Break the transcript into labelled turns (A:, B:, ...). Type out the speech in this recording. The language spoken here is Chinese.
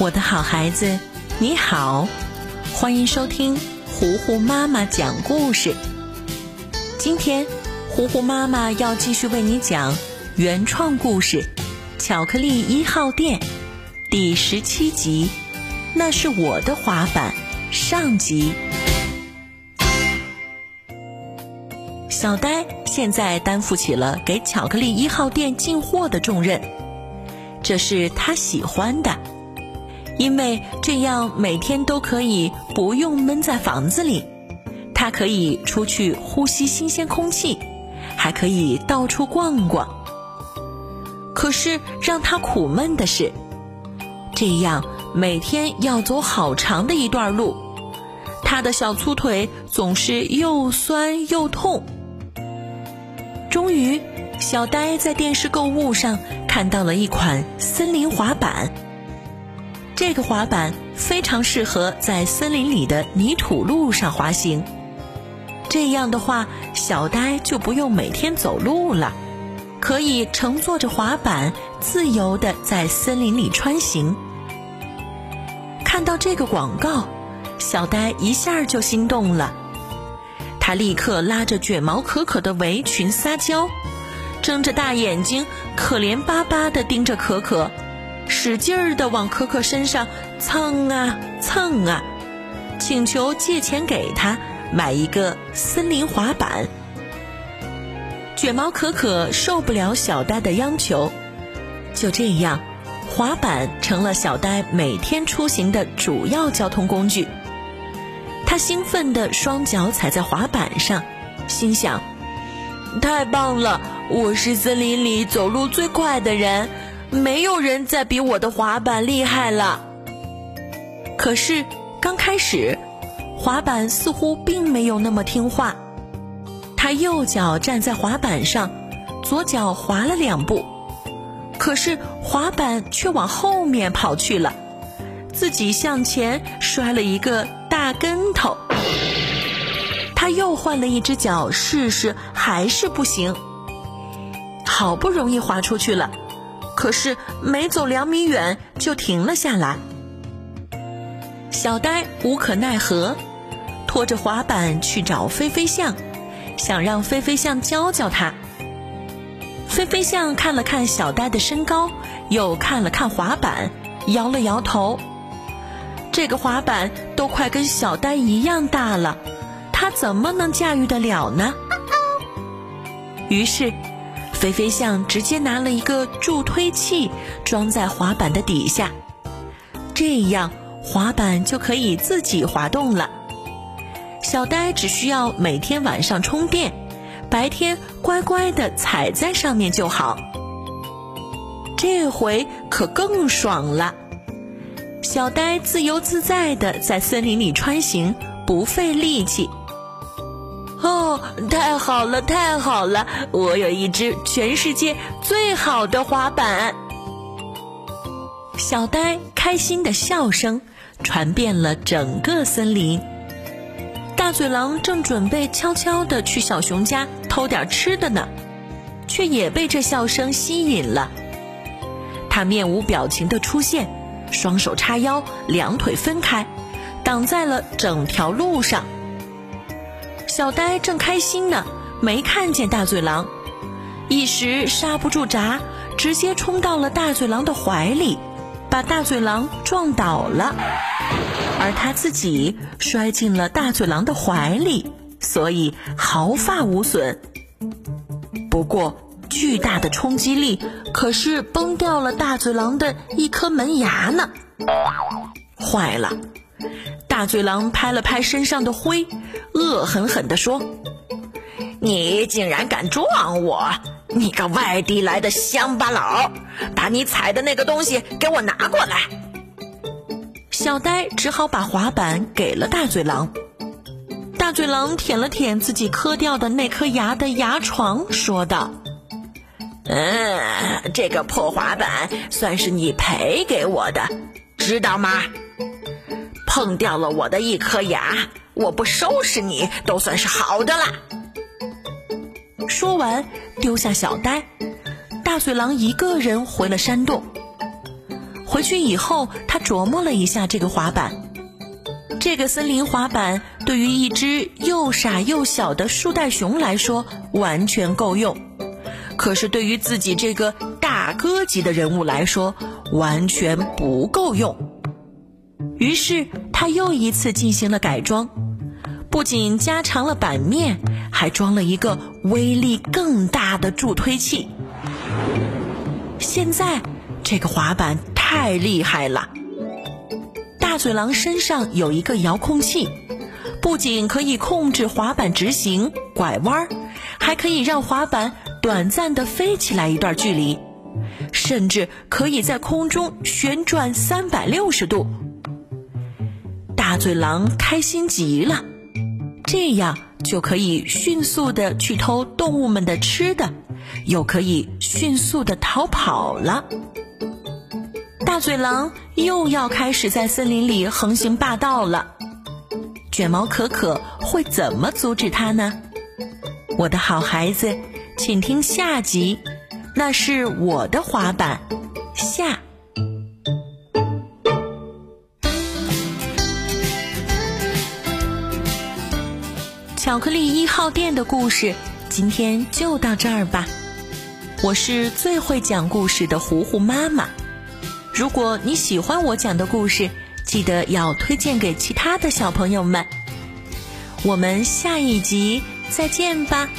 A: 我的好孩子，你好，欢迎收听糊糊妈妈讲故事。今天，糊糊妈妈要继续为你讲原创故事《巧克力一号店》第十七集。那是我的滑板。上集，小呆现在担负起了给巧克力一号店进货的重任，这是他喜欢的。因为这样每天都可以不用闷在房子里，他可以出去呼吸新鲜空气，还可以到处逛逛。可是让他苦闷的是，这样每天要走好长的一段路，他的小粗腿总是又酸又痛。终于，小呆在电视购物上看到了一款森林滑板。这个滑板非常适合在森林里的泥土路上滑行。这样的话，小呆就不用每天走路了，可以乘坐着滑板自由地在森林里穿行。看到这个广告，小呆一下就心动了。他立刻拉着卷毛可可的围裙撒娇，睁着大眼睛，可怜巴巴地盯着可可。使劲儿地往可可身上蹭啊蹭啊，请求借钱给他买一个森林滑板。卷毛可可受不了小呆的央求，就这样，滑板成了小呆每天出行的主要交通工具。他兴奋地双脚踩在滑板上，心想：太棒了，我是森林里走路最快的人。没有人再比我的滑板厉害了。可是刚开始，滑板似乎并没有那么听话。他右脚站在滑板上，左脚滑了两步，可是滑板却往后面跑去了，自己向前摔了一个大跟头。他又换了一只脚试试，还是不行。好不容易滑出去了。可是没走两米远就停了下来。小呆无可奈何，拖着滑板去找飞飞象，想让飞飞象教教他。飞飞象看了看小呆的身高，又看了看滑板，摇了摇头。这个滑板都快跟小呆一样大了，他怎么能驾驭得了呢？于是。飞飞象直接拿了一个助推器装在滑板的底下，这样滑板就可以自己滑动了。小呆只需要每天晚上充电，白天乖乖的踩在上面就好。这回可更爽了，小呆自由自在的在森林里穿行，不费力气。太好了，太好了！我有一只全世界最好的滑板。小呆开心的笑声传遍了整个森林。大嘴狼正准备悄悄的去小熊家偷点吃的呢，却也被这笑声吸引了。他面无表情的出现，双手叉腰，两腿分开，挡在了整条路上。小呆正开心呢，没看见大嘴狼，一时刹不住闸，直接冲到了大嘴狼的怀里，把大嘴狼撞倒了，而他自己摔进了大嘴狼的怀里，所以毫发无损。不过巨大的冲击力可是崩掉了大嘴狼的一颗门牙呢，坏了。大嘴狼拍了拍身上的灰，恶狠狠地说：“你竟然敢撞我！你个外地来的乡巴佬，把你踩的那个东西给我拿过来！”小呆只好把滑板给了大嘴狼。大嘴狼舔了舔自己磕掉的那颗牙的牙床，说道：“嗯，这个破滑板算是你赔给我的，知道吗？”碰掉了我的一颗牙，我不收拾你都算是好的啦。说完，丢下小呆，大嘴狼一个人回了山洞。回去以后，他琢磨了一下这个滑板。这个森林滑板对于一只又傻又小的树袋熊来说完全够用，可是对于自己这个大哥级的人物来说完全不够用。于是他又一次进行了改装，不仅加长了板面，还装了一个威力更大的助推器。现在这个滑板太厉害了。大嘴狼身上有一个遥控器，不仅可以控制滑板直行、拐弯，还可以让滑板短暂的飞起来一段距离，甚至可以在空中旋转三百六十度。大嘴狼开心极了，这样就可以迅速的去偷动物们的吃的，又可以迅速的逃跑了。大嘴狼又要开始在森林里横行霸道了，卷毛可可会怎么阻止他呢？我的好孩子，请听下集，那是我的滑板下。巧克力一号店的故事，今天就到这儿吧。我是最会讲故事的糊糊妈妈。如果你喜欢我讲的故事，记得要推荐给其他的小朋友们。我们下一集再见吧。